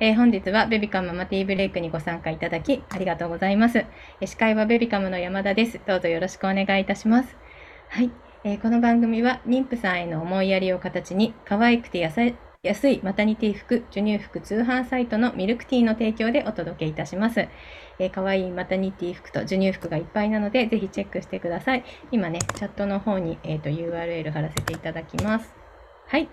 えー、本日はベビカムマティーブレイクにご参加いただきありがとうございます。え司会はベビカムの山田です。どうぞよろしくお願いいたします。はい。えー、この番組は妊婦さんへの思いやりを形に可愛くて安いマタニティ服、授乳服通販サイトのミルクティーの提供でお届けいたします。えー、可愛いマタニティ服と授乳服がいっぱいなので、ぜひチェックしてください。今ね、チャットの方に、えーと、URL 貼らせていただきます。はい。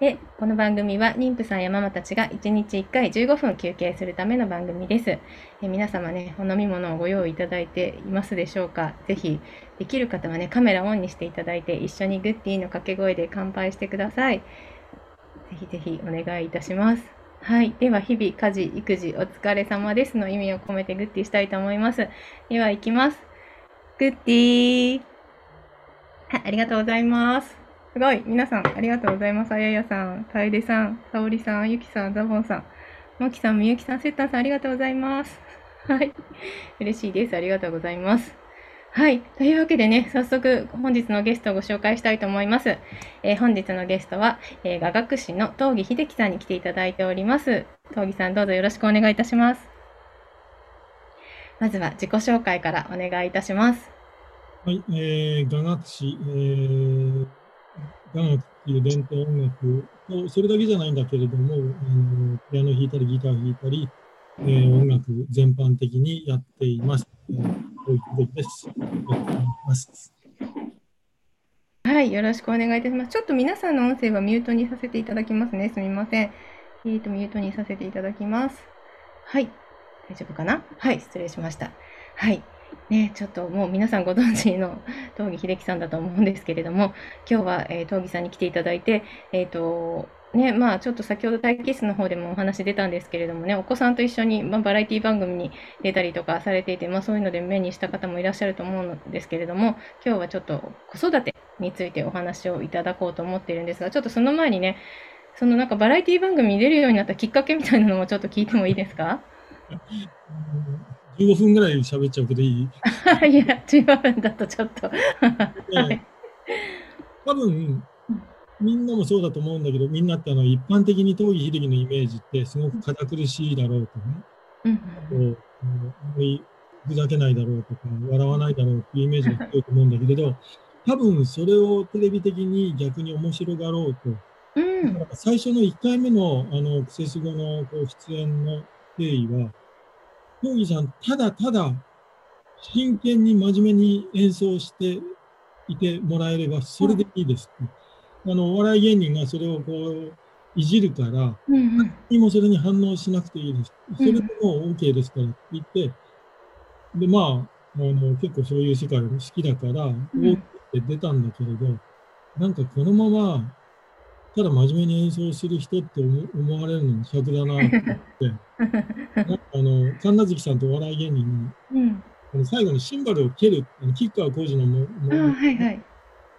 で、この番組は妊婦さんやママたちが1日1回15分休憩するための番組です。え皆様ね、お飲み物をご用意いただいていますでしょうか？ぜひ、できる方はね、カメラオンにしていただいて、一緒にグッディの掛け声で乾杯してください。ぜひぜひお願いいたします。はい。では、日々、家事、育児、お疲れ様ですの意味を込めてグッディしたいと思います。では、行きます。グッディはい、ありがとうございます。すごい。皆さん、ありがとうございます。あややさん、かえでさん、さおりさん、ゆきさん、ザボンさん、もきさん、みゆきさん、せったんさん、ありがとうございます。はい。嬉しいです。ありがとうございます。はい。というわけでね、早速本日のゲストをご紹介したいと思います。えー、本日のゲストは、えー、雅楽師の東儀秀樹さんに来ていただいております。東儀さん、どうぞよろしくお願いいたします。まずは自己紹介からお願いいたします。はい、えー、雅楽師、えー、雅楽っていう伝統音楽と、それだけじゃないんだけれども、あのピアノ弾いたり、ギター弾いたり、えー、音楽全般的にやっています。小池です。はい、よろしくお願いいたします。ちょっと皆さんの音声はミュートにさせていただきますね。すみません。えーと、ミュートにさせていただきます。はい。大丈夫かな？はい、失礼しました。はい。ね、ちょっともう皆さんご存知の 東儀秀樹さんだと思うんですけれども、今日は、えー、東儀さんに来ていただいて、えっ、ー、と、ね、まあちょっと先ほど待機室の方でもお話出たんですけれどもね、お子さんと一緒に、まあ、バラエティ番組に出たりとかされていて、まあそういうので目にした方もいらっしゃると思うんですけれども、今日はちょっと子育てについてお話をいただこうと思っているんですが、ちょっとその前にね、そのなんかバラエティ番組に出るようになったきっかけみたいなのもちょっと聞いてもいいですか？15分ぐらい喋っちゃうけどいい？いや、15分だとちょっと。はい。多分、みんなもそうだと思うんだけど、みんなってあの一般的に東儀秀樹のイメージってすごく堅苦しいだろうとね、うん、あまりふざけないだろうとか、笑わないだろうっていうイメージが強いと思うんだけれど、多分それをテレビ的に逆に面白がろうと、うん、最初の1回目のあのクセス語のこう出演の経緯は、東儀さん、ただただ真剣に真面目に演奏していてもらえれば、それでいいですって。あの、お笑い芸人がそれをこう、いじるから、うんうん、もそれに反応しなくていいです。それでも OK ですからって言って、で、まあ、あの、結構そういう世界が好きだから、って出たんだけれど、なんかこのまま、ただ真面目に演奏する人って思われるのも尺だなってあの、神奈月さんとお笑い芸人に、うん、あの最後にシンバルを蹴る、あの吉川浩司のも、もはいはい。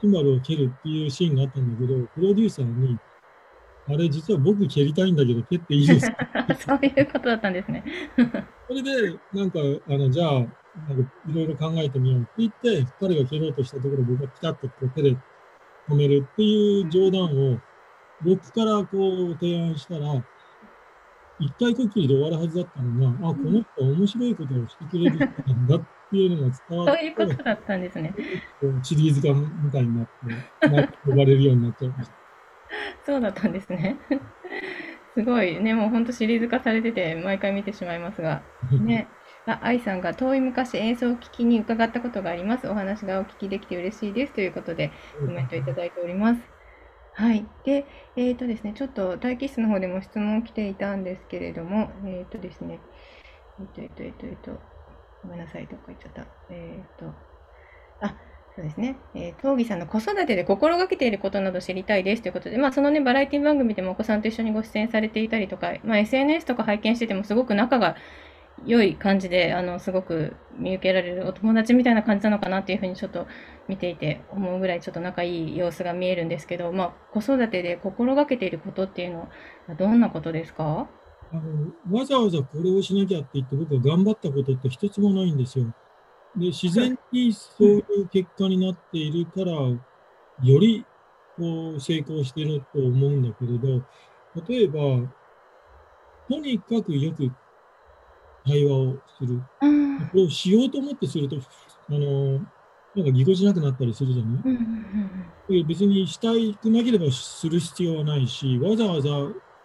シンバルを蹴るっていうシーンがあったんだけど、プロデューサーに、あれ実は僕蹴りたいんだけど、蹴っていいですか？そういうことだったんですね。それで、なんか、あの、じゃあ、なんかいろいろ考えてみようって言って、彼が蹴ろうとしたところ、僕がピタッとこう手で止めるっていう冗談を、僕からこう提案したら、一回こっきりで終わるはずだったのが、あ、この人面白いことをしてくれる人なんだっっていうのが伝わって、そういうことだったんですね。シリーズ化みたいになって、呼ばれるようになっちゃいました。そうだったんですね。すごいね、もう本当シリーズ化されてて、毎回見てしまいますが。ね。あ、愛さんが遠い昔演奏を聞きに伺ったことがあります。お話がお聞きできて嬉しいです。ということで、コメントいただいております。はい。で、えっ、ー、とですね、ちょっと待機室の方でも質問来ていたんですけれども、えっ、ー、とですね、えっ、ー、と、えっ、と、えっ、と、えっ、と、ごめんなさい、どこ行っちゃった。えっ、と、あ、そうですね。えー、東儀さんの子育てで心がけていることなど知りたいですということで、まあ、そのね、バラエティ番組でもお子さんと一緒にご出演されていたりとか、まあ、SNS とか拝見しててもすごく仲が良い感じで、あの、すごく見受けられるお友達みたいな感じなのかなっていうふうにちょっと見ていて思うぐらいちょっと仲いい様子が見えるんですけど、まあ、子育てで心がけていることっていうのはどんなことですか？あのわざわざこれをしなきゃって言って僕は頑張ったことって一つもないんですよ。で自然にそういう結果になっているから、よりこう成功してると思うんだけれど、例えば、とにかくよく対話をする。これをしようと思ってすると、あの、なんかぎこちなくなったりするじゃない、うん、別にしたくなければする必要はないし、わざわざ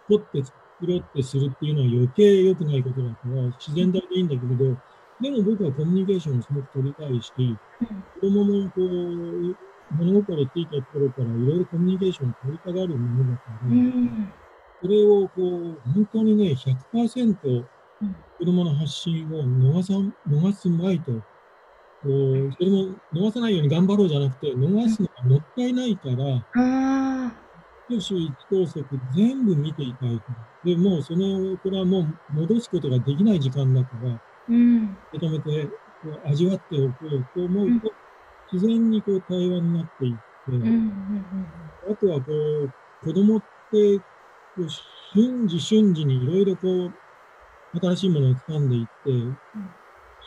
掘って作ろうってするっていうのは余計良くないことだから、自然体でいいんだけれど、でも僕はコミュニケーションをすごく取りたいし、子供もこう、物心ついた頃からいろいろコミュニケーションを取りたがるものだから、それをこう、本当にね、100%子供の発信を逃さ逃すまいと、こうそれも逃さないように頑張ろうじゃなくて、逃すのがもったいないから、九州一等速全部見ていたいから。で、もうその、これはもう戻すことができない時間だから、うん、受け止めてこう味わっておこうと思うと、自然にこう対話になっていって、あとはこう、子供ってこう瞬時瞬時にいろいろこう、新しいものを掴んでいって、うん、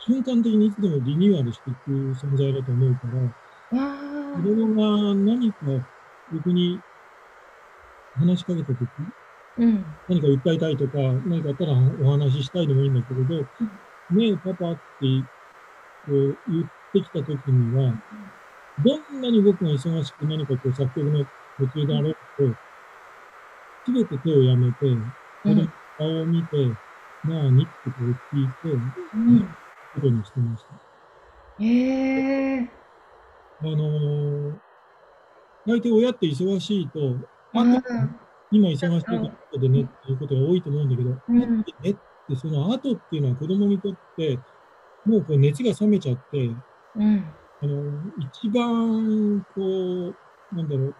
瞬間的にいつでもリニューアルしていく存在だと思うから、子供が何か僕に話しかけたとき、うん、何か訴えたいとか、何かあったらお話ししたいでもいいんだけれど、うん、ねえ、パパってこう言ってきたときには、どんなに僕が忙しく何かこう作曲の途中であろうと、すべて手をやめて、顔を見て、なあにってこう聞いて、うん、ことにしてました。へえー。あのー、大体親って忙しいと、あ今忙しいことでねっていうことが多いと思うんだけど、うん、えってその後っていうのは子供にとって、もうこう熱が冷めちゃって、うん、あの、一番こう、なんだろう、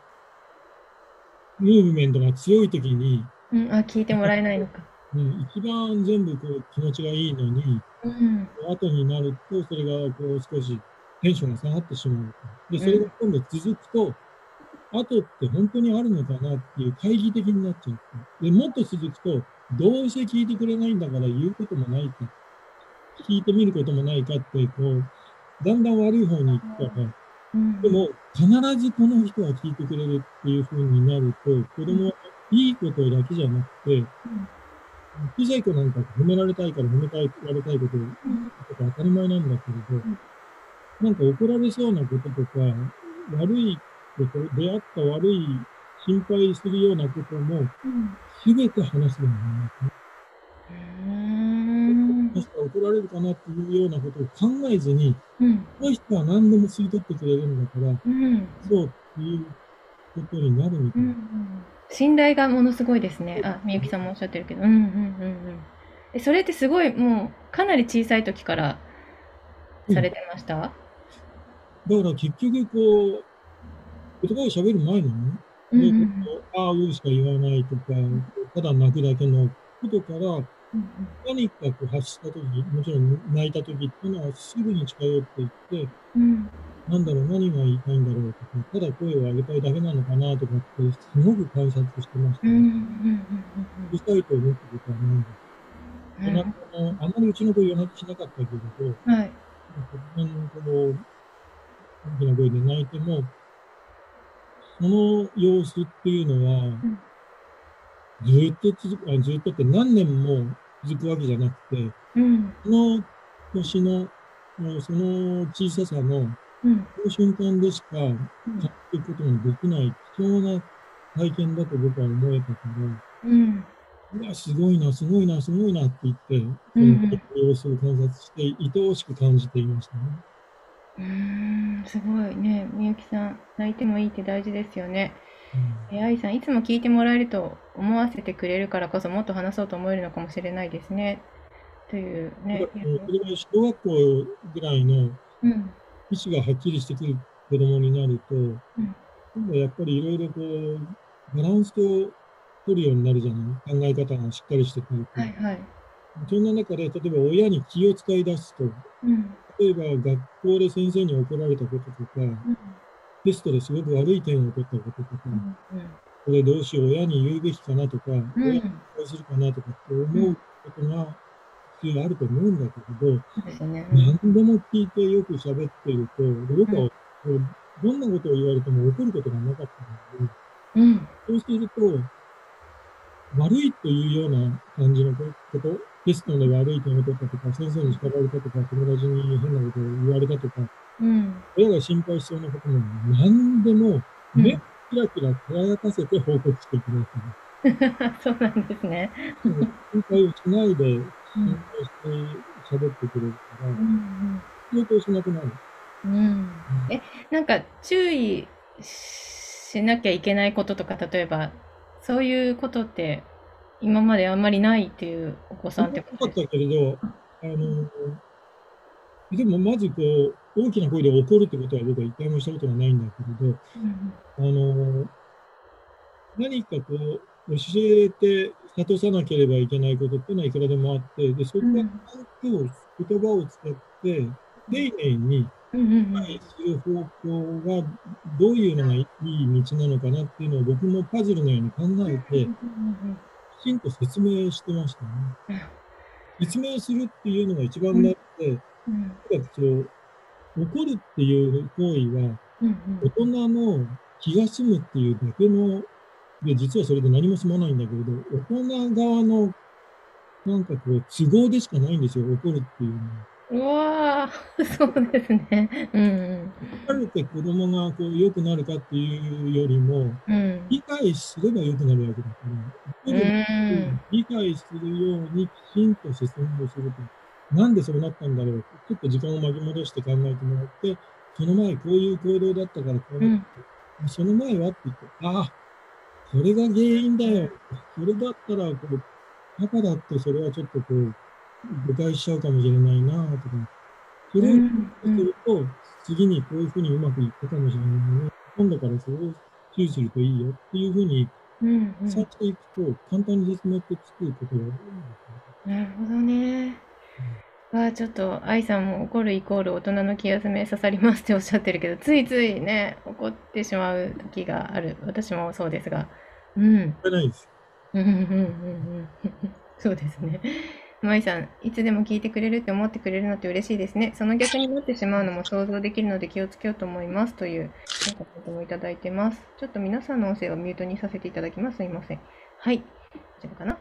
ムーブメントが強い時に、うん、あ、聞いてもらえないのか。うん、一番全部こう気持ちがいいのに、うん、後になると、それがこう少しテンションが下がってしまう。で、それが今度続くと、後って本当にあるのかなっていう懐疑的になっちゃって。で、もっと続くと、どうせ聞いてくれないんだから言うこともないか、聞いてみることもないかって、こう、だんだん悪い方に行くから、う。ん、でも必ずこの人は聞いてくれるっていう風になると、子供はいいことだけじゃなくて、小さい子なんか褒められたいから褒めたい、られたいこととか当たり前なんだけれど、なんか怒られそうなこととか、悪いこと、出会った悪い心配するようなことも、すべて話すようになりますね。確か怒られるかなっていうようなことを考えずに、うん、この人は何でも吸い取ってくれるんだから、うん、そうっていうことになるみたいな。うんうん信頼がものすごいですね。あ、みゆきさんもおっしゃってるけど。うんうんうんうん。え、それってすごい、もう、かなり小さい時からされてました、うん、だから結局、こう、言葉を喋る前の？ね、うんうん、ああ、うんしか言わないとか、ただ泣くだけのことから、うんうん、何かこう発した時、もちろん泣いた時っていうのはすぐに近寄っていって、うんなんだろう、何が言いたいんだろうとか、ただ声を上げたいだけなのかなとかって、すごく観察してましたね。うるさいと思ったことはないんです。うん、あんまりうちの子言わなしなかったけれど、はい。突然、この、大きな声で泣いても、その様子っていうのは、うん、ずっと続く、あずっとって何年も続くわけじゃなくて、うん、その年の、その小ささの、うん、その瞬間でしか感じることができない貴重な体験だと僕は思えたから、うん、うわ、すごいな、すごいな、すごいなって言って、うん、様子を観察して、愛おしく感じていましたね。うん、すごいね。みゆきさん、泣いてもいいって大事ですよね。うん、え、愛さん、いつも聞いてもらえると思わせてくれるからこそ、もっと話そうと思えるのかもしれないですね。というね。小学校ぐらいの、うん意思がはっきりしてくる子供になると、うん、今度やっぱりいろいろこう、バランスを取るようになるじゃない？考え方がしっかりしてくると。はいはい。そんな中で、例えば親に気を使い出すと、うん、例えば学校で先生に怒られたこととか、うん、テストですごく悪い点を取ったこととか、うんうん、これどうしよう、親に言うべきかなとか、親に対するかなとかって思うことが、があると思うんだけれど、ね、何でも聞いてよく喋ってると、僕は、うん、どんなことを言われても怒ることがなかったので、うん、そうすると、悪いというような感じのこと、テストで悪い点を取ったとか、先生に叱られたとか、友達に変なことを言われたとか、うん、親が心配しそうなことも何でも目キラキラ輝かせて報告してくれる。そうなんですね。心配をしないで、心配して喋ってくれるから、仕事をしなくなる。うん、え、なんか注意しなきゃいけないこととか、例えば、そういうことって今まであんまりないっていうお子さんってことですか？ったけれど、あの、でもまずこう、大きな声で怒るってことは僕は一回もしたことがないんだけれど、うん、あの、何かこう、教えて諭さなければいけないことっていうのはいくらでもあって、で、そこは環境、言葉を使って、丁寧に理解する方向がどういうのがいい道なのかなっていうのを僕もパズルのように考えて、きちんと説明してましたね。説明するっていうのが一番大事で、うん、そう怒るっていう行為は、大人の気が済むっていうだけの、で、実はそれで何も済まないんだけれど、大人側の、なんかこう、都合でしかないんですよ、怒るっていうのは。うわそうですね。うん。怒るって子供がこう良くなるかっていうよりも、うん、理解すれば良くなるわけだから、理解するようにきちんと説明をすると。なんでそうなったんだろうちょっと時間を巻き戻して考えてもらって、その前こういう行動だったからこうなって、うん、その前はって言って、ああ、それが原因だよ。それだったら、こう、パパだってそれはちょっとこう、誤解しちゃうかもしれないなとか、それをすると、次にこういうふうにうまくいったかもしれないね。今度からそれを注意するといいよっていうふうに、さっていくと、簡単に説明ってつくことが多いんですね。なるほどね。わあ、ちょっと、愛さんも怒るイコール大人の気休め刺さりますっておっしゃってるけど、ついついね、怒ってしまう時がある。私もそうですが。うん。ないです。うんうんうんうん。そうですね。舞さん、いつでも聞いてくれるって思ってくれるのって嬉しいですね。その逆になってしまうのも想像できるので気をつけようと思いますという、コメントもいただいてます。ちょっと皆さんの音声をミュートにさせていただきます。すいません。はい。大丈夫かな？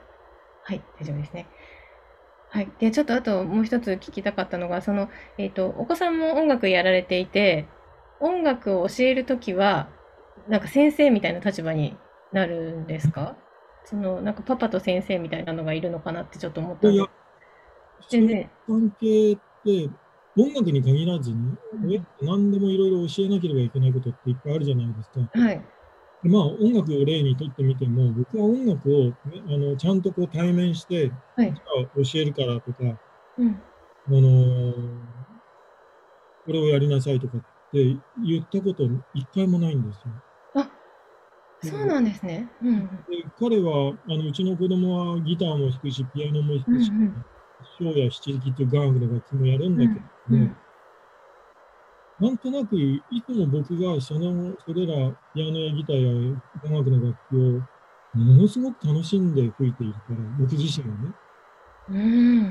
はい、大丈夫ですね。はい。で、ちょっとあともう一つ聞きたかったのが、その、えっ、ー、と、お子さんも音楽やられていて、音楽を教えるときは、なんか先生みたいな立場になるんですか？その、なんかパパと先生みたいなのがいるのかなってちょっと思ったんで。いや、全然。関係って、音楽に限らずに、うん、何でもいろいろ教えなければいけないことっていっぱいあるじゃないですか。はい。まあ、音楽を例にとってみても、僕は音楽を、ね、あのちゃんとこう対面して、はい、教えるからとか、うん、あのこれをやりなさいとかって言ったこと一回もないんですよ。あそうなんですね。うん、で彼はあの、うちの子供はギターも弾くし、ピアノも弾くし、ショーや七力っていう雅楽の楽器もやるんだけどね、うんうんなんとなく、いつも僕がその、それら、ピアノやギターや音楽の楽器をものすごく楽しんで吹いているから、僕自身はね。う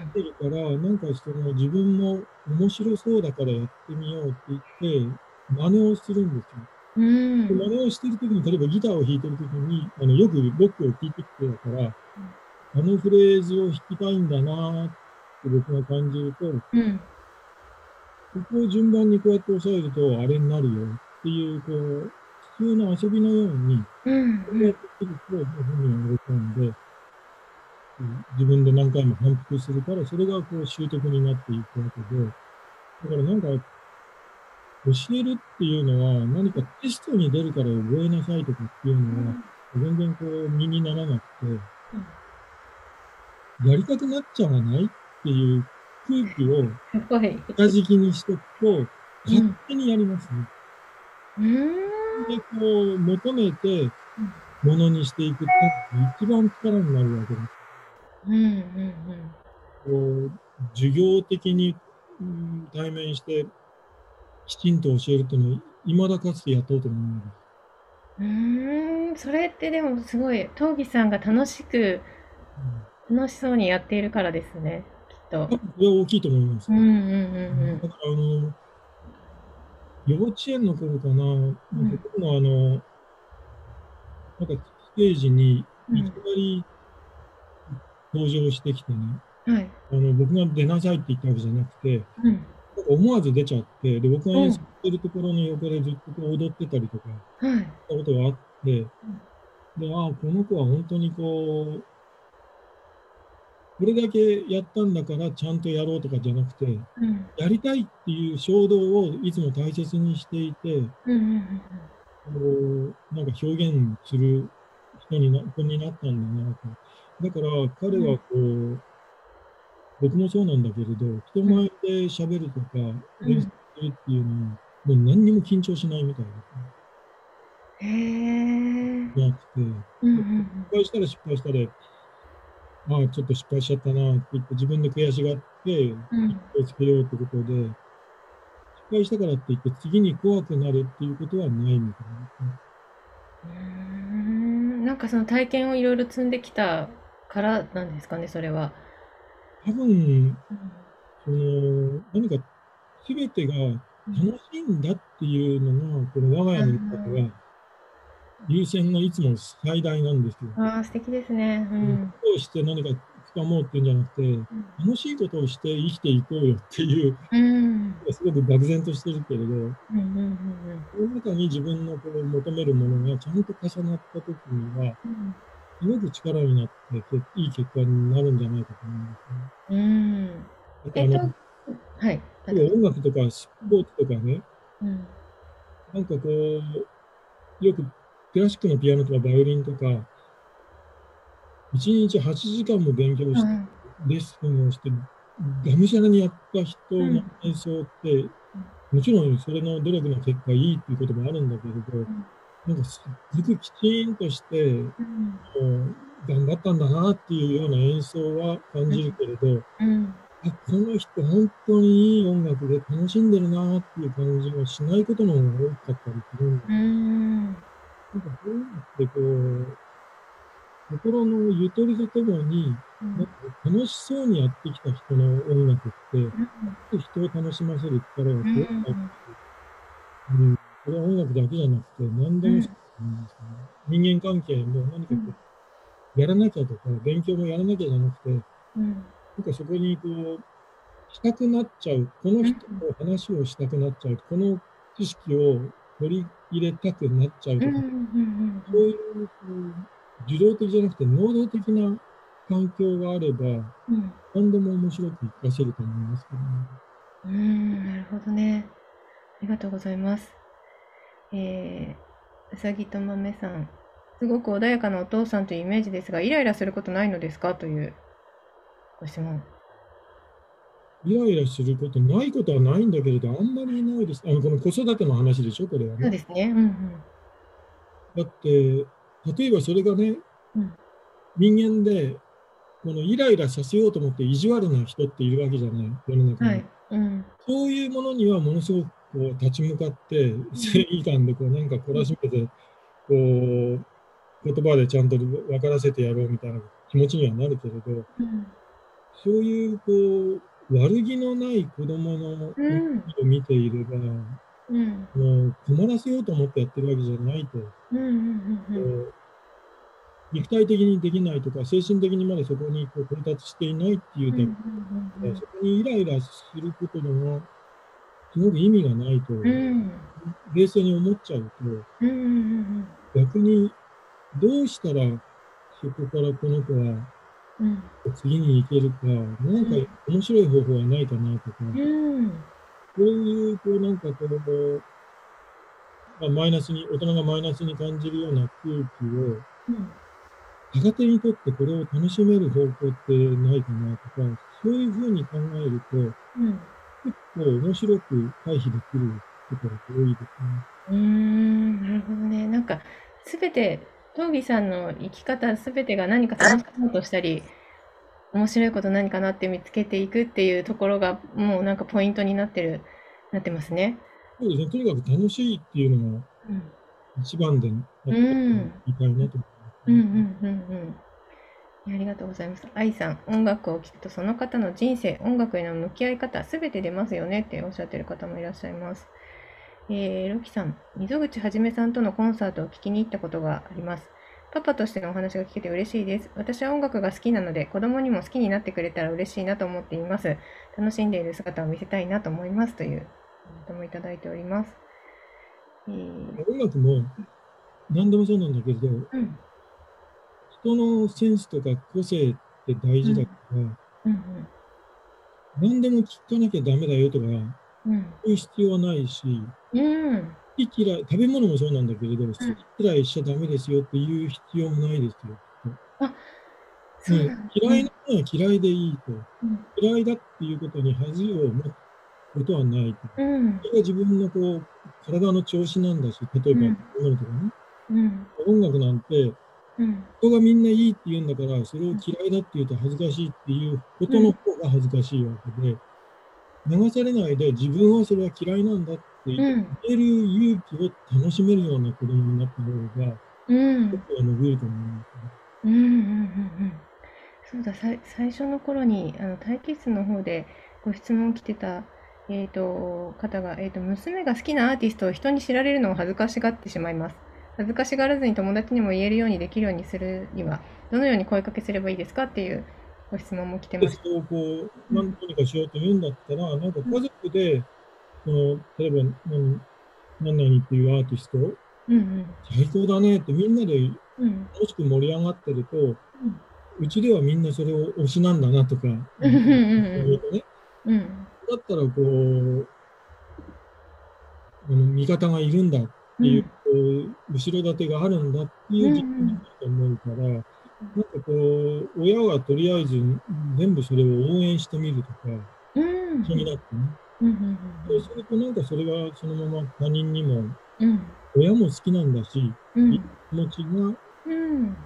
ん。てるから、なんかその自分も面白そうだからやってみようって言って、真似をするんですよ。うん。真似をしてるときに、例えばギターを弾いてるときに、あの、よくロックを聴いてきてたから、あのフレーズを弾きたいんだなって僕が感じると、うんここを順番にこうやって押さえるとあれになるよっていう、こう、普通の遊びのように、こうやってくると本人は喜んで、自分で何回も反復するから、それがこう習得になっていくわけで、だからなんか、教えるっていうのは何かテストに出るから覚えなさいとかっていうのは、全然こう身にならなくて、やりたくなっちゃわないっていう空気を下敷きにしとくと、勝手にやりますね。うん、で、こう、求めて、ものにしていくって一番力になるわけです。うんうんうん、こう授業的に、うん、対面して、きちんと教えるっていうのは、未だかつてやったことがないです。うん、それってでもすごい、東儀さんが楽しく、楽しそうにやっているからですね。と。これは大きいと思います、ね。うんうんうんうん。だからあの、幼稚園の頃かな、なんか僕もあの、なんかステージにいきなり登場してきてね、はい。あの僕が出なさいって言ったわけじゃなくて、うん。思わず出ちゃって、で、僕が演奏してるところの横でずっと踊ってたりとか、はい。したことがあって、で、ああ、この子は本当にこう、これだけやったんだからちゃんとやろうとかじゃなくて、うん、やりたいっていう衝動をいつも大切にしていて、うんなんか表現する人にな子になったんだなと。だから彼はこう、うん、僕もそうなんだけれど、人前で喋るとか、演奏するっていうのは、もう何にも緊張しないみたいですね。へー。じゃなくて、失敗したら失敗したで、まあ、ちょっと失敗しちゃったなって言って、自分で悔しがって、気をつけようってことで、失敗したからって言って、次に怖くなるっていうことはないみたいですね。うん、なんかその体験をいろいろ積んできたからなんですかね、それは。多分、その、何か全てが楽しいんだっていうのが、この我が家の中では、優先がいつも最大なんですよ。ああ、素敵ですね。うん。をして何か掴もうっていうんじゃなくて、うん、楽しいことをして生きていこうよっていう、うん、すごく漠然としてるけれど、うんうんうん、その中に自分のこう求めるものがちゃんと重なった時には、すごく力になっていい結果になるんじゃないかと思いますね。うん。えっと、はい。音楽とかスポーツとかね、うん、なんかこう、よくクラシックのピアノとかバイオリンとか、1日8時間も勉強して、レッスンをして、がむしゃらにやった人の演奏って、もちろんそれの努力の結果いいっていうこともあるんだけれど、なんかすっごくきちんとして、もう頑張ったんだなっていうような演奏は感じるけれど、あこの人本当にいい音楽で楽しんでるなっていう感じがしないことの方が多かったりするんだ。なんかそういうのってこう、心のゆとりとともに、なんか楽しそうにやってきた人の音楽って、うん、人を楽しませる力がすごくあって、うん、これは音楽だけじゃなくて、何でもそうなんですね。人間関係も何かこう、やらなきゃとか、勉強もやらなきゃじゃなくて、うん、なんかそこにこう、したくなっちゃう、この人と話をしたくなっちゃう、この知識を取り入れたくなっちゃうとか、そういう受動的じゃなくて能動的な環境があれば、うん、何でも面白く活かせると思いますけどね。うん、なるほどね。ありがとうございます。えー、うさぎと豆さん、すごく穏やかなお父さんというイメージですが、イライラすることないのですか？というご質問。イライラすることないことはないんだけれど、あんまりないです。あのこの子育ての話でしょ、これはね。そうですね。うんうん、だって、例えばそれがね、うん、人間で、このイライラさせようと思って意地悪な人っているわけじゃない、世の中に。はいうん、そういうものにはものすごくこう立ち向かって、正義感でこうなんか懲らしめて、こう、言葉でちゃんと分からせてやろうみたいな気持ちにはなるけれど、うん、そういうこう悪気のない子供のを見ていれば、うん、もう困らせようと思ってやってるわけじゃないと。肉体的にできないとか、精神的にまだそこにこう到達していないっていうだけ。で、そこにイライラすることのは、すごく意味がないと、うん、冷静に思っちゃうと、逆にどうしたらそこからこの子はうん、次に行けるか、なんか面白い方法はないかなとか、うん、こういう、こうなんかこう、まあ、マイナスに、大人がマイナスに感じるような空気を、逆手にとってこれを楽しめる方法ってないかなとか、そういうふうに考えると、うん、結構面白く回避できることが多いですね。うん、なるほどね。なんか、すべて東儀さんの生き方すべてが何か楽しもうとしたり、面白いこと何かなって見つけていくっていうところが、もうなんかポイントになってる、なってますね。そうですね。とにかく楽しいっていうのが一番で、うん、いたいなと思います、ね。うんうんうんうん。ありがとうございます。愛さん、音楽を聴くとその方の人生、音楽への向き合い方、すべて出ますよねっておっしゃってる方もいらっしゃいます。えー、ロキさん、溝口はじめさんとのコンサートを聞きに行ったことがあります。パパとしてのお話が聞けて嬉しいです。私は音楽が好きなので、子供にも好きになってくれたら嬉しいなと思っています。楽しんでいる姿を見せたいなと思いますというコメントもいただいております。えー、音楽も何でもそうなんだけど、うん、人のセンスとか個性って大事だから、うんうんうん、何でも聞かなきゃダメだよとか、うん、そういう必要はないし、うん。好き嫌い、食べ物もそうなんだけれど、好き嫌いしちゃダメですよっていう必要もないですよ。あそう嫌いなものは嫌いでいいと、うん、嫌いだっていうことに恥を持つことはないと。うん、それが自分のこう体の調子なんだし、例えば、うん、とかね、うん、音楽なんて、人がみんないいって言うんだから、それを嫌いだって言うと恥ずかしいっていうことの方が恥ずかしいわけで、流されないで自分はそれは嫌いなんだって言える勇気を楽しめるような子供になった方が、うん、伸びると思いますね。うんうんうんうんそうだ最初の頃にあの待機室の方でご質問来てた、えーと、方が、えーと、娘が好きなアーティストを人に知られるのを恥ずかしがってしまいます。恥ずかしがらずに友達にも言えるようにできるようにするにはどのように声かけすればいいですかっていうご質問も来てます。こう何とにかしようと言うんだったら、なんか家族で、その例えば何何々っていうアーティスト、うんうん、最高だねってみんなで楽しく盛り上がってると、うん、うちではみんなそれを推しなんだなとか、うんうん、だったらこうあの味方がいるんだっていう、うん、後ろ盾があるんだっていう実感だと思うから、なんかこう、親がとりあえず全部それを応援してみるとか、うん、気になってね。うんうんうん、そうするとなんかそれがそのまま他人にも、うん、親も好きなんだし、うん、いい気持ちが、うん、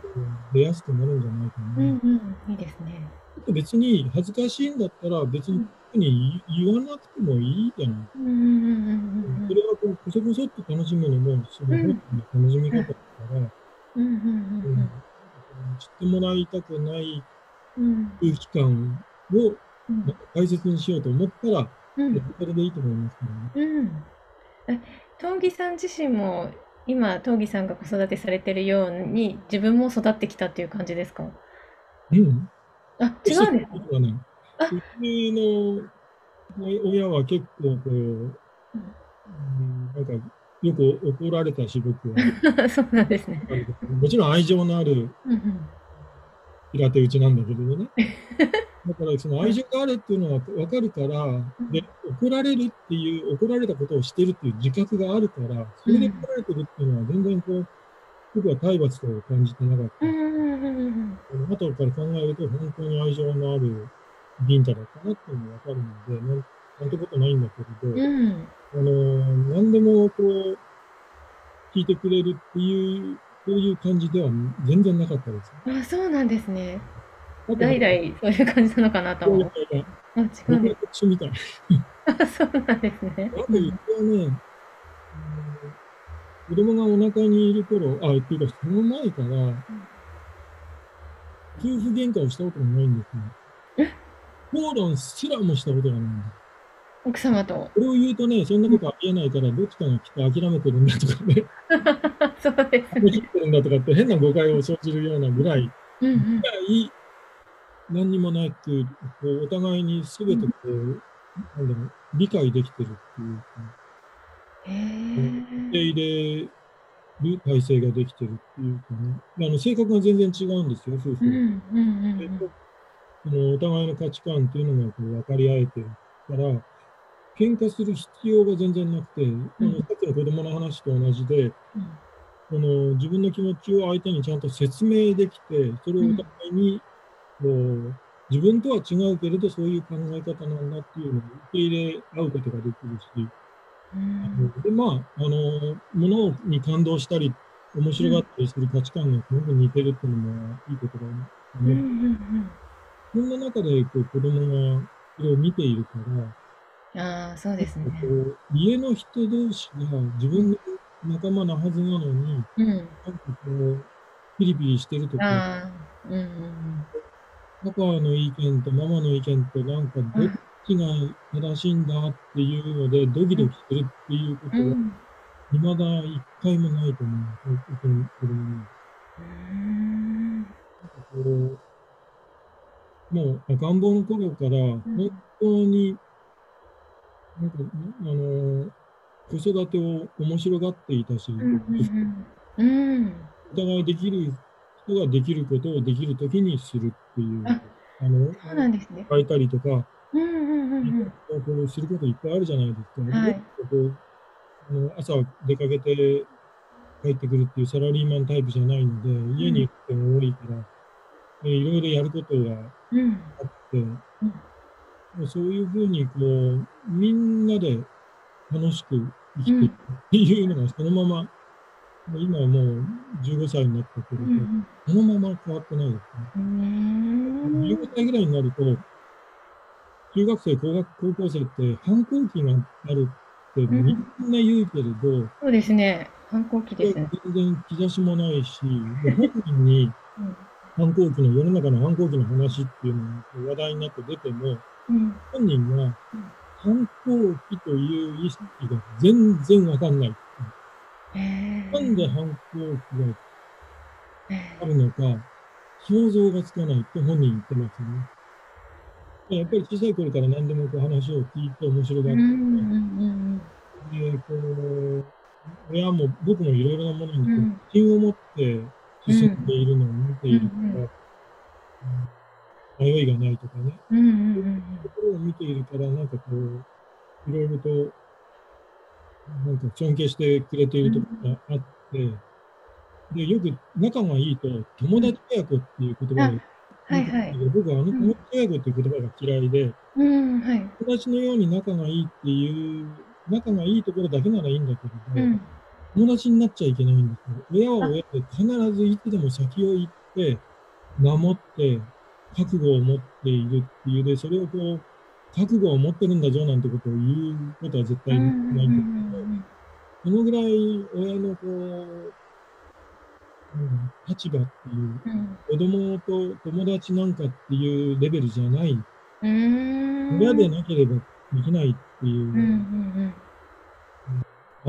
出やすくなるんじゃないかな。うんうん、いいですね。別に恥ずかしいんだったら別に特に言わなくてもいいじゃない。うんうんうんうん、それはこうこそこそっと楽しむのもその本の楽しみ方だから、知ってもらいたくない空気感を大切にしようと思ったら、うん、それでいいと思いますからね。うん、東儀さん自身も今東儀さんが子育てされてるように自分も育ってきたっていう感じですか？うん。あ、違うんですか、ね、うちの親は結構こう、うん、なんかよく怒られたし、僕は。そうなんですね。もちろん愛情のある平手打ちなんだけどね。だからその愛情があるっていうのは分かるから、で怒られるっていう、怒られたことをしてるっていう自覚があるから、それで怒られてるっていうのは全然こう、僕は体罰と感じてなかった。後から考えると本当に愛情のあるビンタだったなっていうのが分かるので、なんなんてことないんだけれど、うんあの、何でもこう、聞いてくれるっていう、そういう感じでは全然なかったです。あ、そうなんですね。代々そういう感じなのかなと思う。あ、違うんです。みたい。あ、そうなんですね。あと、一応ね、子供がお腹にいる頃、あ、っていうか、その前から、夫婦喧嘩をしたことがないんですね。口論すらもしたことがないんです。奥様と。これを言うとね、そんなことありえないから、どっちかがきっと諦めてるんだとかね。そうですね。切ってるんだとかって変な誤解を生じるようなぐらい、うんうん、ぐらい何にもなく、こうお互いに全てこう、うん、なんだろう、理解できてるっていうか、へ受け入れる体制ができてるっていうかね。あの性格が全然違うんですよ、夫婦、うんうんうん、お互いの価値観っていうのがこう分かり合えてるから、喧嘩する必要が全然なくて、のさっきの子供の話と同じで、うん、この自分の気持ちを相手にちゃんと説明できて、それをお互いに、こう自分とは違うけれど、そういう考え方なんだっていうのを受け入れ合うことができるし、うん、でまあ、あの、ものに感動したり、面白がったりする価値観がすごく似てるっていうのもいいことだね。うんうんうん、そんな中でこう子供がそれを見ているから、ああ、そうですね。家の人同士が自分の仲間なはずなのに、うん、なんかこう、ピリピリしてるとか、うんうんうん、パパの意見とママの意見となんかどっちが正しいんだっていうので、ドキドキするっていうことは、未だ一回もないと思う、子供に。こうもう赤ん坊の頃から本当に、なんかあの子育てを面白がっていたし、うん、お互いできる人ができることをできるときにするっていう、あの、そうなんですね。書いたりとか、うんうんうんうん、こうすることいっぱいあるじゃないですか。はい、こうあの朝出かけて帰ってくるっていうサラリーマンタイプじゃないので、家に行っても多いから、でいろいろやることがあって、うんうん、そういうふうにこう、みんなで楽しく生きていくっていうのがそのまま、今はもう15歳になったけど、うん、そのまま変わってないですね。15歳ぐらいになると、中学生、高学高校生って反抗期があるってみん。な言うけれど、そうですね。反抗期ですね。全然兆しもないし、本人に反抗期の、世の中の反抗期の話っていうのが話題になって出ても、うん、本人は反抗期という意識が全然わかんない。なんで反抗期があるのか、想像がつかないって本人言ってますよね。やっぱり小さい頃から何でもこう話を聞いて面白がって、で、こう、親も僕もいろいろなものに自信を持って進ん。でいるのを見ているから、迷いがないとかね、そういうところを見ているから、なんかこう、いろいろと、なんか尊敬してくれているところがあって、で、よく仲がいいと、友達親子っていう言葉をはいはい。僕はあの友達親子っていう言葉が嫌いで、うんはい、友達のように仲がいいっていう仲がいいところだけならいいんだけど、うん、友達になっちゃいけないんですよ。親は親で必ずいつでも先を行って、守って、覚悟を持っているっていうで、それをこう、覚悟を持ってるんだぞなんてことを言うことは絶対ないんだけど、そのぐらい親のこう、うん、立場っていう、うん、子供と友達なんかっていうレベルじゃない、親でなければできないっていう、うんうんうん、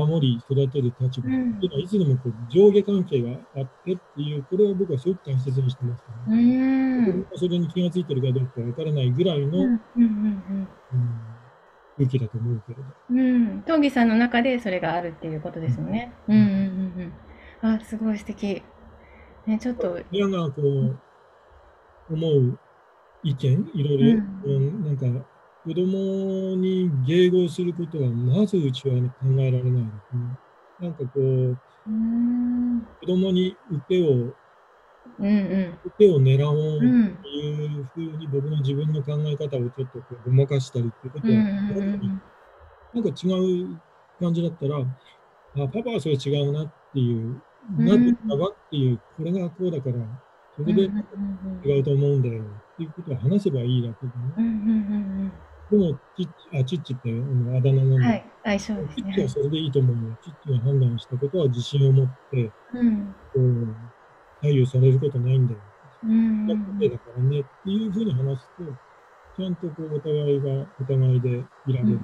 守り、育てる立場っていうのは、いつでもこう上下関係があってっていう、これは僕はすごく大切にしてますね。うん、それに気がついてるかどうかわからないぐらいの、空気だと思うけれど。うん。闘技さんの中でそれがあるっていうことですよね。うんうんうんうん。あ、すごい素敵。ね、ちょっと。親がこう、思う意見、いろいろ、うん、なんか、子供に迎合することはまずうちは、ね、考えられないですね。なんかこう、子供に手を、うんうん、手を狙おうっていうふうに僕の自分の考え方をちょっとこうごまかしたりっていうことは、うんうん、なんか違う感じだったら、あ、パパはそれ違うなっていう、なぜかわっていう、これがこうだから、それで違うと思うんだよっていうことを話せばいいだけでね。でも、チッチ、あ、チッチってあのあだ名なんで、はい、相性ですチッチはそれでいいと思うのチッチが判断したことは自信を持って、うん、こう、左右されることないんだよ。うん。だからねっていうふうに話すと、ちゃんとこう、お互いがお互いでいられる。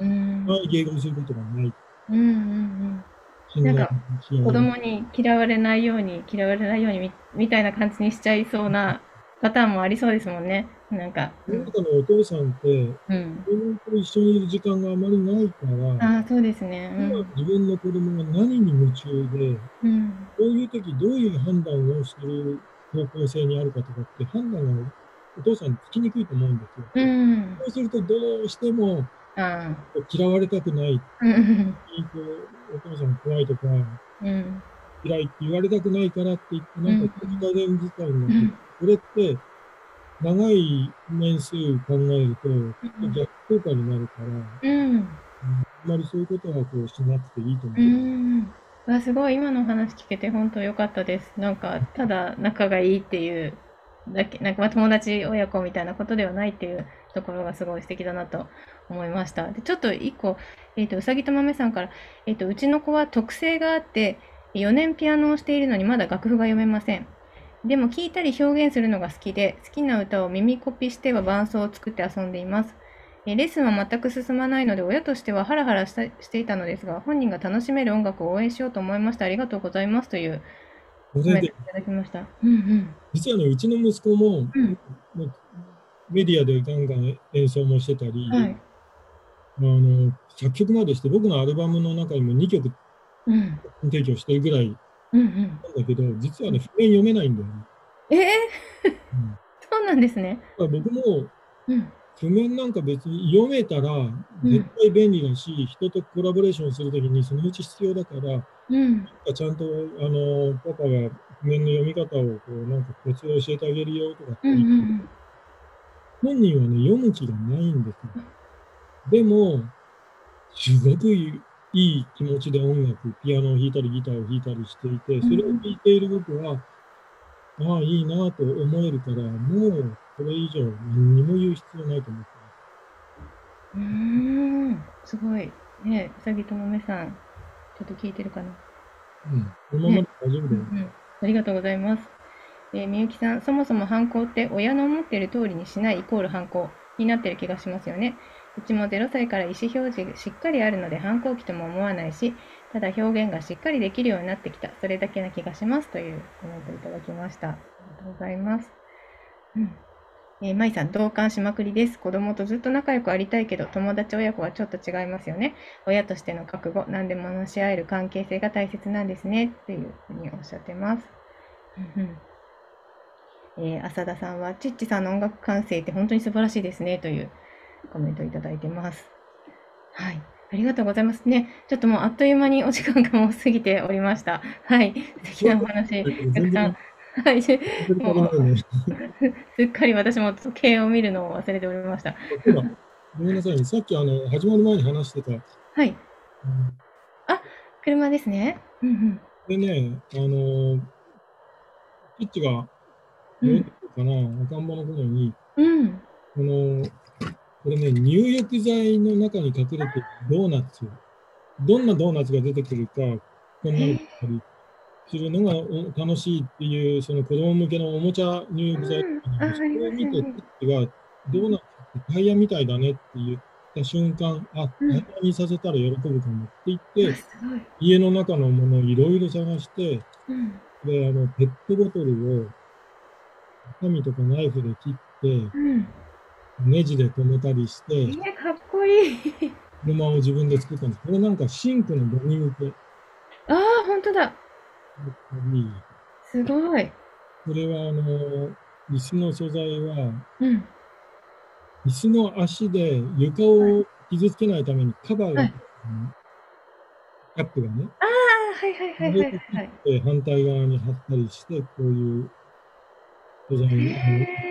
うん。まあ、迎合することがない。うんうんうん。なんか、子供に嫌われないように、嫌われないようにみみたいな感じにしちゃいそうなパターンもありそうですもんね。なんか。あなたのお父さんって、うん、子供と一緒にいる時間があまりないから、あそうですね、うん、自分の子供が何に夢中で、うん、こういう時どういう判断をする方向性にあるかとかって判断がお父さんつきにくいと思うんですよ。うん、そうするとどうしても嫌われたくない、うん、お父さん怖いとか、うん、嫌いって言われたくないからって言って、なんか手加減使いになって、これって長い年数考えると、逆効果になるから、うん。あんまりそういうことはこうしなくていいと思う。うんわすごい今の話聞けて本当良かったです。なんかただ仲がいいっていうだけなんかま友達親子みたいなことではないっていうところがすごい素敵だなと思いました。でちょっと一個、えーと、うさぎと豆さんから、えーと、うちの子は特性があって4年ピアノをしているのにまだ楽譜が読めません。でも聞いたり表現するのが好きで、好きな歌を耳コピしては伴奏を作って遊んでいます。レッスンは全く進まないので、親としてはハラハラしていたのですが、本人が楽しめる音楽を応援しようと思いました。ありがとうございますといういただきました。うんうん。実はね、うちの息子も、うん、メディアでガンガン演奏もしてたり、はい、あの作曲までして、僕のアルバムの中にも2曲、うん、提供してるぐらいなんだけど、うんうん、実はね、譜面読めないんだよね。えー、うん、そうなんですね。僕も、うん。譜面なんか別に読めたら絶対便利だし、うん、人とコラボレーションするときにそのうち必要だから、うん、ちゃんとあのパパが譜面の読み方をこうなんかコツを教えてあげるよとかって言って、うんうん、本人はね読む気がないんですよ。でも、すごくいい気持ちで音楽、ピアノを弾いたりギターを弾いたりしていて、それを聴いている僕は、ああ、いいなと思えるから、もうこれ以上何にも言う必要ないと思ってます。うん、すごい。ねうさぎともめさん、ちょっと聞いてるかな？うん、このままで大丈夫だよ、ねうんうん。ありがとうございます。えー、みゆきさん、そもそも反抗って親の思っている通りにしないイコール反抗になってる気がしますよね。うちも0歳から意思表示しっかりあるので反抗期とも思わないし、ただ表現がしっかりできるようになってきた。それだけな気がしますというコメントいただきました。ありがとうございます。うん。えー、舞さん、同感しまくりです。子供とずっと仲良くありたいけど、友達親子はちょっと違いますよね。親としての覚悟、何でも話し合える関係性が大切なんですね。っていうふうにおっしゃってます。えー、浅田さんは、チッチさんの音楽感性って本当に素晴らしいですね。というコメントいただいてます。はい。ありがとうございますね。ちょっともうあっという間にお時間がもう過ぎておりました。はい。素敵なお話、たくさんはい。もう すっかり私も時計を見るのを忘れておりました。ごめんなさい、ね、さっきあの始まる前に話してた。はい。うん、あ、車ですね。うんうん。でね、あの、ピッチが、どうかな、赤ん坊の頃に、うん。この、これね、入浴剤の中に隠れてるドーナツ、どんなドーナツが出てくるか、こんなのり、するのが楽しいっていう、その子供向けのおもちゃ入浴剤それを見て、父がどうなってタイヤみたいだねって言った瞬間、あ、タイヤにさせたら喜ぶかもって言って、家の中のものをいろいろ探して、で、あの、ペットボトルを、ハサミとかナイフで切って、ネジで留めたりして、いや、かっこいい。車を自分で作ったんです。これなんかシンクのゴミ向け。ああ、本当だ。すごい。これはあの、椅子の素材は、うん、椅子の足で床を傷つけないためにカバーが、はい、キャップがね。ああ、はいはいはいはい、はい。反対側に貼ったりして、こういう素材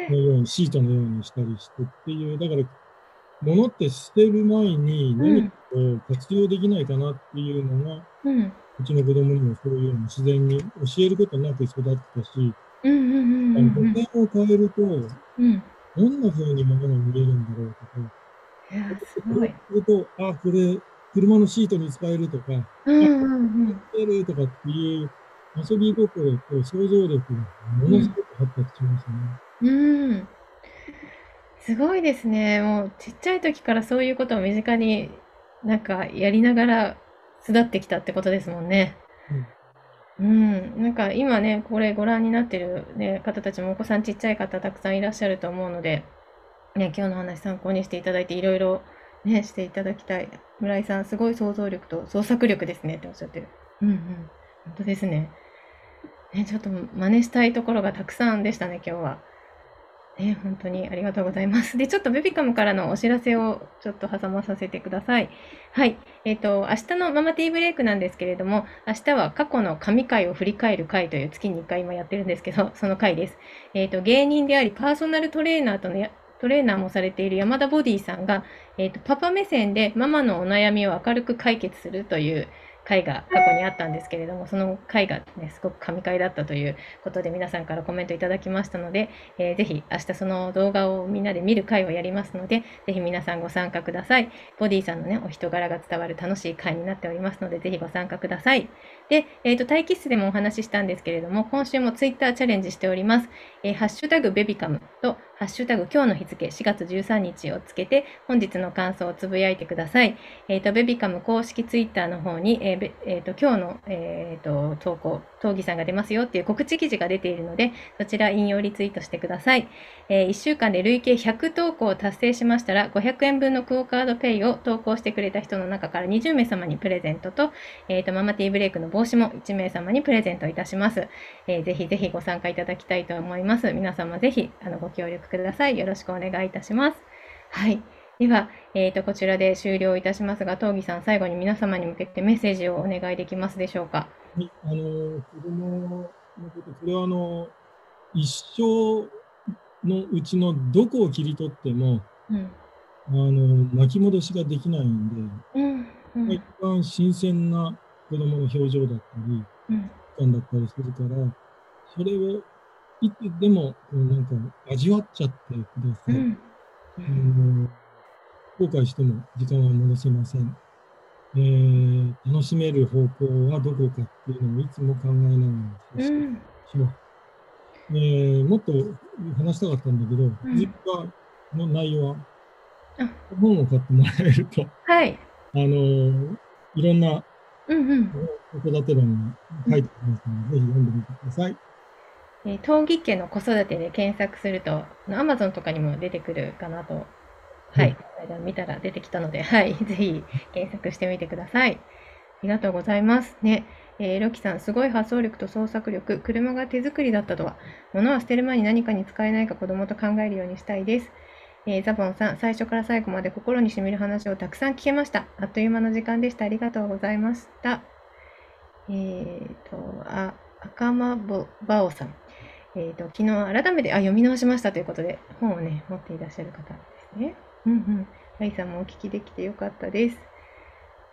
のように、シートのようにしたりしてっていう、だから、物って捨てる前に何かを活用できないかなっていうのが、うん。うちの子供にもそういうの自然に教えることなく育ったし、保険を変えると、うん、どんな風に物が見えるんだろうとか、いや、すごい。すると、あ、これ、車のシートに使えるとか、うんうんうん、使えるとかっていう遊び心と想像力がものすごく発達しますね。すごいですね。もうちっちゃい時からそういうことを身近になんかやりながら育ってきたってことですもんね。うん、なんか今ね、これご覧になってる、ね、方たちもお子さんちっちゃい方たくさんいらっしゃると思うので、ね、今日の話参考にしていただいていろいろね、していただきたい。村井さん、すごい想像力と創作力ですねっておっしゃってる。うんうん。本当ですね。ね、ちょっと真似したいところがたくさんでしたね、今日は。ね、本当にありがとうございます。で、ちょっとベビカムからのお知らせをちょっと挟まさせてください。はい。えっ、ー、と、明日のママティーブレイクなんですけれども、明日は過去の神回を振り返る回という月に1回今やってるんですけど、その回です。えっ、ー、と、芸人でありパーソナルトレーナーとのトレーナーもされている山田ボディさんが、えっ、ー、と、パパ目線でママのお悩みを明るく解決するという、回が過去にあったんですけれども、その回がね、すごく神回だったということで皆さんからコメントいただきましたので、えー、ぜひ明日その動画をみんなで見る回をやりますので、ぜひ皆さんご参加ください。ボディさんのね、お人柄が伝わる楽しい回になっておりますので、ぜひご参加ください。で、え、ー、と、待機室でもお話ししたんですけれども、今週もツイッターチャレンジしております。えー、ハッシュタグベビカムと、ハッシュタグ今日の日付4月13日をつけて本日の感想をつぶやいてください。えっ、ー、と、ベビカム公式ツイッターの方に、えーえーと、今日の、えーと、投稿、闘技さんが出ますよっていう告知記事が出ているので、そちら引用リツイートしてください。えー、1週間で累計100投稿を達成しましたら、500円分のクオカードペイを投稿してくれた人の中から20名様にプレゼントと、えっ、ー、と、ママティーブレイクの帽子も1名様にプレゼントいたします。えー、ぜひぜひご参加いただきたいと思います。皆様ぜひあのご協力ください。よろしくお願いいたします。はい。では、えーと、こちらで終了いたしますが、東儀さん、最後に皆様に向けてメッセージをお願いできますでしょうか？はい、あの子供のこと、これはあの一生のうちのどこを切り取っても、うん、あの巻き戻しができないんで、うんうん、一番新鮮な子供の表情だったり、うん、だったりするから、それをいつでもこうなんか味わっちゃってください。うんうん後悔しても時間は戻せません。えー、楽しめる方向はどこかっていうのをいつも考えながらします。えー、もっと話したかったんだけど、うん、実家の内容は、本を買ってもらえると、はい、あのいろんな子育て論が書いてありますので、ぜひ読んでみてください。えー、東儀家の子育てで検索すると、アマゾンとかにも出てくるかなとはい、見たら出てきたので、はい、ぜひ検索してみてください。ありがとうございます。ね、えー、ロキさん、すごい発想力と創作力、車が手作りだったとは、物は捨てる前に何かに使えないか子供と考えるようにしたいです。えー、ザボンさん、最初から最後まで心にしみる話をたくさん聞けました。あっという間の時間でした。ありがとうございました。えーと、あ、赤間バオさん。えーと、昨日改めてあ読み直しましたということで、本をね、持っていらっしゃる方ですね。うんうん。ラさんもお聞きできてよかったです。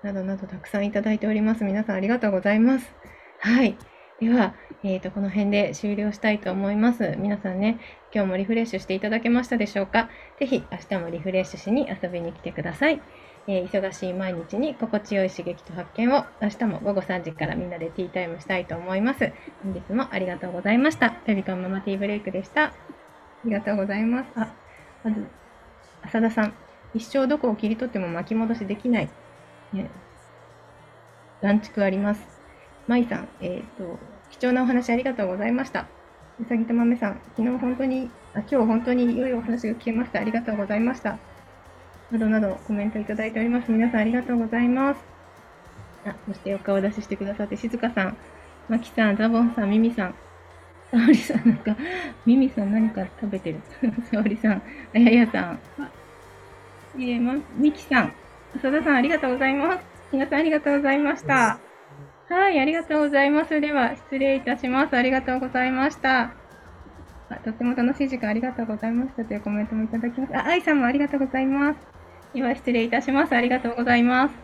などなどたくさんいただいております。皆さんありがとうございます。はい。では、えーと、この辺で終了したいと思います。皆さんね、今日もリフレッシュしていただけましたでしょうか？ぜひ明日もリフレッシュしに遊びに来てください。えー、忙しい毎日に心地よい刺激と発見を明日も午後3時からみんなでティータイムしたいと思います。本日もありがとうございました。ベビカンママティーブレイクでした。ありがとうございます。あ、まず浅田さん、一生どこを切り取っても巻き戻しできない。ね、断畜あります。舞さん、えっ、ー、と、貴重なお話ありがとうございました。うさぎと豆さん、昨日本当に、あ今日本当に良いお話が聞けました。ありがとうございました。などなどコメントいただいております。皆さんありがとうございます。あ、そしてお顔出ししてくださって、静香さん、まきさん、ザボンさん、ミミさん、沙織さん、なんか、ミミさん何か食べてる？沙織さん、あややさん、え、ま、みきさん、浅田さん、ありがとうございます。皆さん、ありがとうございました。はい、ありがとうございます。では、失礼いたします。ありがとうございました。あとても楽しい時間ありがとうございましたというコメントもいただきます。あ、愛さんもありがとうございます。では、失礼いたします。ありがとうございます。